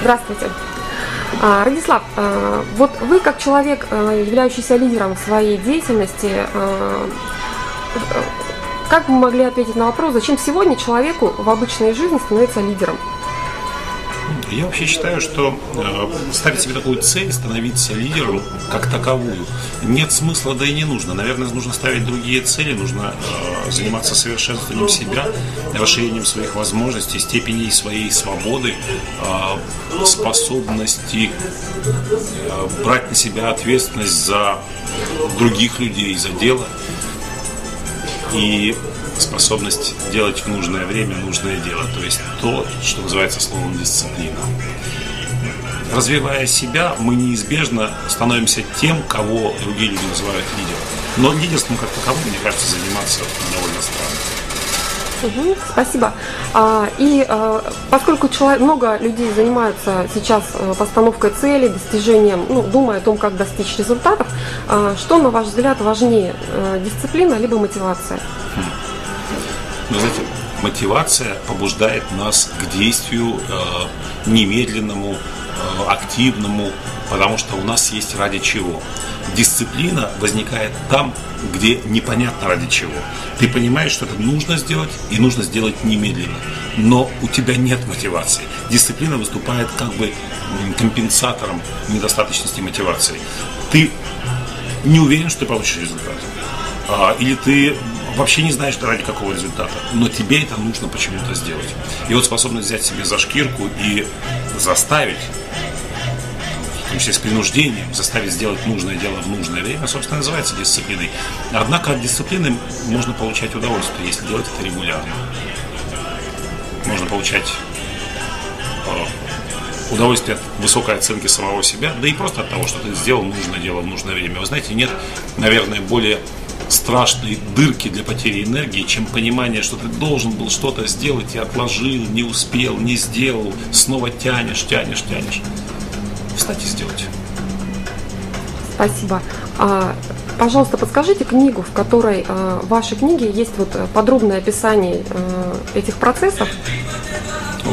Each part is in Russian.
Здравствуйте. А, Радислав, а, вот вы как человек, а, являющийся лидером своей деятельности, как вы могли ответить на вопрос, зачем сегодня человеку в обычной жизни становиться лидером? Я вообще считаю, что э, ставить себе такую цель, становиться лидером как таковую, нет смысла, да и не нужно. Наверное, нужно ставить другие цели, нужно э, заниматься совершенствованием себя, расширением своих возможностей, степеней своей свободы, э, способности брать на себя ответственность за других людей, за дело. И способность делать в нужное время нужное дело, то есть то, что называется словом дисциплина. Развивая себя, мы неизбежно становимся тем, кого другие люди называют лидером. Но лидерством как таковым, мне кажется, заниматься довольно странно. Угу, спасибо. А, и а, поскольку человек, много людей занимаются сейчас а, постановкой цели, достижением, ну, думая о том, как достичь результатов, а, что, на ваш взгляд, важнее, а, дисциплина либо мотивация? Но, знаете, мотивация побуждает нас к действию э, немедленному, э, активному, потому что у нас есть ради чего. Дисциплина возникает там, где непонятно ради чего. Ты понимаешь, что это нужно сделать и нужно сделать немедленно, но у тебя нет мотивации. Дисциплина выступает как бы компенсатором недостаточности мотивации. Ты не уверен, что ты получишь результат. А, или ты вообще не знаешь ради какого результата, но тебе это нужно почему-то сделать. И вот способность взять себе за шкирку и заставить, в том числе с принуждением, заставить сделать нужное дело в нужное время, собственно, называется дисциплиной. Однако от дисциплины можно получать удовольствие, если делать это регулярно. Можно получать э, удовольствие от высокой оценки самого себя, да и просто от того, что ты сделал нужное дело в нужное время. Вы знаете, нет, наверное, более страшной дырки для потери энергии, чем понимание, что ты должен был что-то сделать и отложил, не успел, не сделал, снова тянешь, тянешь, тянешь. Встать и сделать. Спасибо. А, пожалуйста, подскажите книгу, в которой а, в вашей книге есть вот подробное описание а, этих процессов,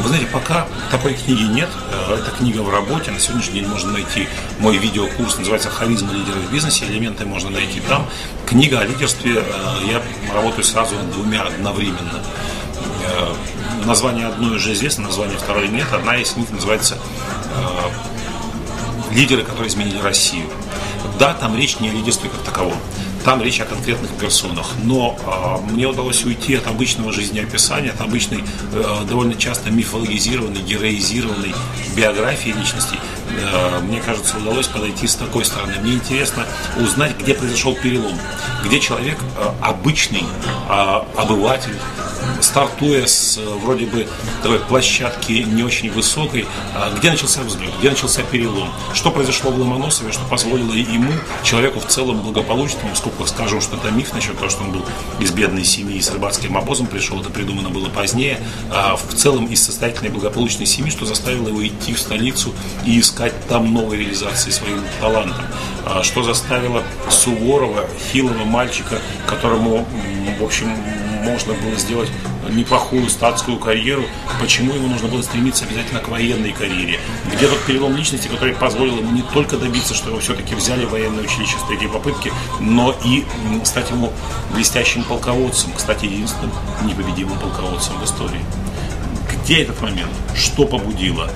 вы знаете, пока такой книги нет, э, эта книга в работе, на сегодняшний день можно найти мой видеокурс, называется «Харизма лидеров в бизнесе», элементы можно найти там. Книга о лидерстве, э, я работаю сразу двумя одновременно. Э, название одной уже известно, название второй нет. Одна из них называется «Лидеры, которые изменили Россию». Да, там речь не о лидерстве как таковом. Там речь о конкретных персонах. Но э, мне удалось уйти от обычного жизнеописания, от обычной, э, довольно часто мифологизированной, героизированной биографии личностей. Э, мне кажется, удалось подойти с такой стороны. Мне интересно узнать, где произошел перелом, где человек э, обычный, э, обыватель, стартуя с вроде бы такой площадки не очень высокой, где начался взлет, где начался перелом, что произошло в Ломоносове, что позволило ему, человеку в целом благополучному, сколько скажу, что это миф насчет того, что он был из бедной семьи, с рыбацким обозом пришел, это придумано было позднее, а в целом из состоятельной благополучной семьи, что заставило его идти в столицу и искать там новой реализации своим талантом, а что заставило Суворова, хилого мальчика, которому, в общем, можно было сделать неплохую статскую карьеру, почему ему нужно было стремиться обязательно к военной карьере. Где тот перелом личности, который позволил ему не только добиться, что его все-таки взяли в военное училище с третьей попытки, но и стать ему блестящим полководцем, кстати, единственным непобедимым полководцем в истории. Где этот момент? Что побудило?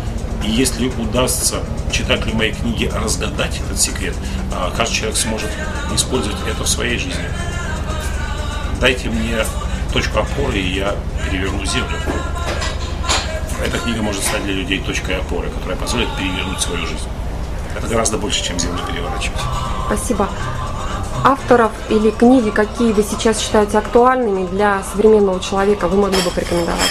И если удастся читателю моей книги разгадать этот секрет, а, каждый человек сможет использовать это в своей жизни. Дайте мне точку опоры, и я переверну землю. Эта книга может стать для людей точкой опоры, которая позволит перевернуть свою жизнь. Это гораздо больше, чем землю переворачивать. Спасибо. Авторов или книги, какие вы сейчас считаете актуальными для современного человека, вы могли бы порекомендовать?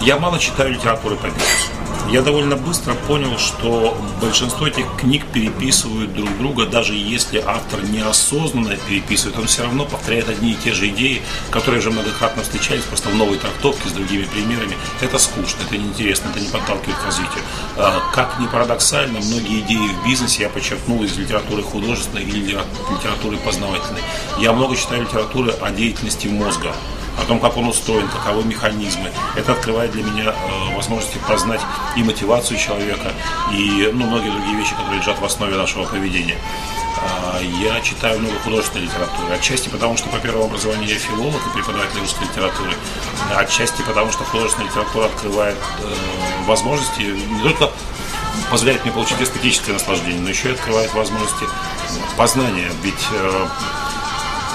Я мало читаю литературы по бизнесу я довольно быстро понял, что большинство этих книг переписывают друг друга, даже если автор неосознанно переписывает, он все равно повторяет одни и те же идеи, которые уже многократно встречались, просто в новой трактовке с другими примерами. Это скучно, это неинтересно, это не подталкивает к развитию. А, как ни парадоксально, многие идеи в бизнесе я подчеркнул из литературы художественной или литературы познавательной. Я много читаю литературы о деятельности мозга о том, как он устроен, каковы механизмы. Это открывает для меня э, возможности познать и мотивацию человека, и ну, многие другие вещи, которые лежат в основе нашего поведения. А, я читаю много художественной литературы. Отчасти потому, что по первому образованию я филолог и преподаватель русской литературы. Отчасти потому, что художественная литература открывает э, возможности не только позволяет мне получить эстетическое наслаждение, но еще и открывает возможности познания. Ведь э,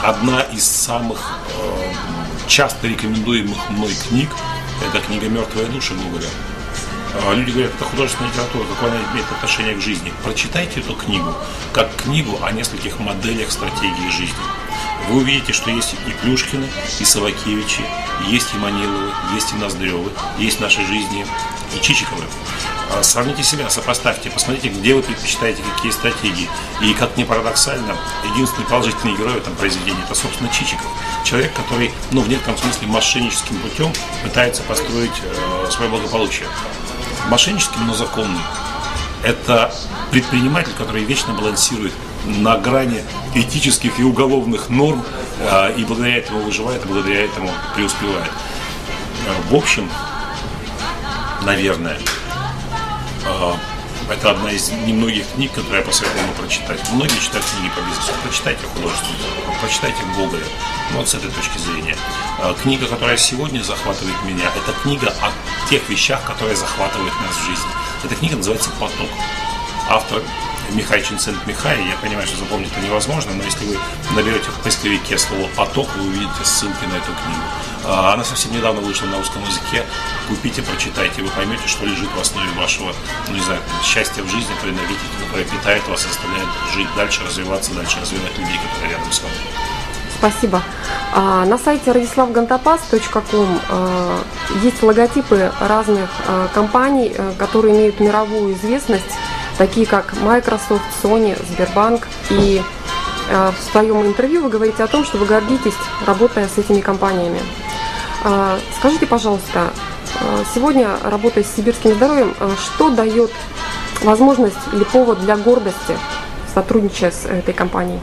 одна из самых э, часто рекомендуемых мной книг – это книга «Мертвые души» Гоголя. А, люди говорят, это художественная литература, какое она имеет отношение к жизни. Прочитайте эту книгу, как книгу о нескольких моделях стратегии жизни. Вы увидите, что есть и Плюшкины, и Савакевичи, есть и Маниловы, есть и Ноздревы, есть в нашей жизни и Чичиковы. А, сравните себя, сопоставьте, посмотрите, где вы предпочитаете какие стратегии. И как ни парадоксально, единственный положительный герой в этом произведении это, собственно, Чичиков. Человек, который, ну, в некотором смысле, мошенническим путем пытается построить э, свое благополучие мошенническим, но законным. Это предприниматель, который вечно балансирует на грани этических и уголовных норм, а, и благодаря этому выживает, и благодаря этому преуспевает. А, в общем, наверное, это одна из немногих книг, которые я посоветую вам прочитать. Многие читают книги по бизнесу. Прочитайте художественную прочитайте Гоголя. Ну, вот с этой точки зрения. Книга, которая сегодня захватывает меня, это книга о тех вещах, которые захватывают нас в жизни. Эта книга называется «Поток». Автор Михай Чинцент Михай, я понимаю, что запомнить это невозможно, но если вы наберете в поисковике слово «поток», вы увидите ссылки на эту книгу. А, она совсем недавно вышла на русском языке. Купите, прочитайте, вы поймете, что лежит в основе вашего, ну не знаю, счастья в жизни, той энергетики, которая питает вас, заставляет жить дальше, развиваться дальше, развивать людей, которые рядом с вами. Спасибо. А, на сайте radislavgantapaz.com а, есть логотипы разных а, компаний, а, которые имеют мировую известность, такие как Microsoft, Sony, Сбербанк. И в своем интервью вы говорите о том, что вы гордитесь, работая с этими компаниями. Скажите, пожалуйста, сегодня, работая с сибирским здоровьем, а, что дает возможность или повод для гордости, сотрудничая с этой компанией?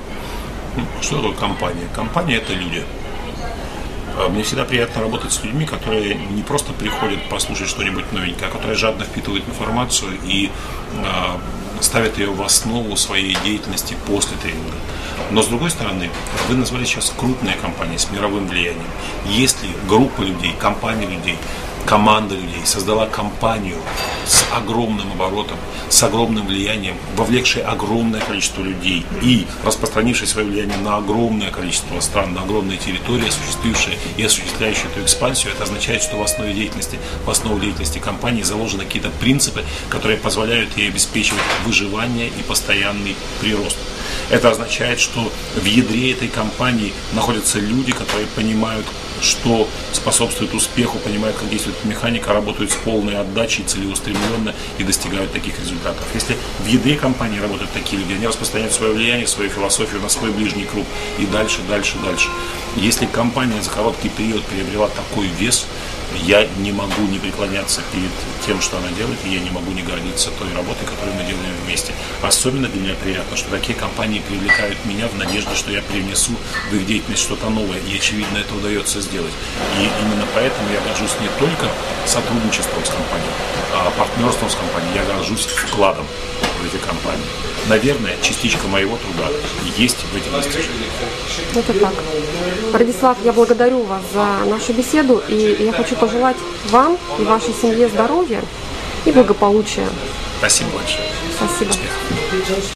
Что такое компания? Компания – это люди. Мне всегда приятно работать с людьми, которые не просто приходят послушать что-нибудь новенькое, а которые жадно впитывают информацию и э, ставят ее в основу своей деятельности после тренинга. Но с другой стороны, вы назвали сейчас крупные компании с мировым влиянием. Если группа людей, компания людей команда людей создала компанию с огромным оборотом, с огромным влиянием, вовлекшей огромное количество людей и распространившей свое влияние на огромное количество стран, на огромные территории, осуществившие и осуществляющие эту экспансию, это означает, что в основе деятельности, в основу деятельности компании заложены какие-то принципы, которые позволяют ей обеспечивать выживание и постоянный прирост. Это означает, что в ядре этой компании находятся люди, которые понимают, что способствует успеху, понимают, как действует механика, работают с полной отдачей, целеустремленно и достигают таких результатов. Если в ядре компании работают такие люди, они распространяют свое влияние, свою философию на свой ближний круг и дальше, дальше, дальше. Если компания за короткий период приобрела такой вес, я не могу не преклоняться перед тем, что она делает, и я не могу не гордиться той работой, которую мы делаем вместе. Особенно для меня приятно, что такие компании привлекают меня в надежде, что я привнесу в их деятельность что-то новое, и очевидно это удается сделать. И именно поэтому я горжусь не только сотрудничеством с компанией, а партнерством с компанией, я горжусь вкладом в эти компании. Наверное, частичка моего труда есть в этих достижениях. Это так. Радислав, я благодарю вас за нашу беседу, и я хочу пожелать вам и вашей семье здоровья и благополучия. Спасибо большое. Спасибо. Успехов.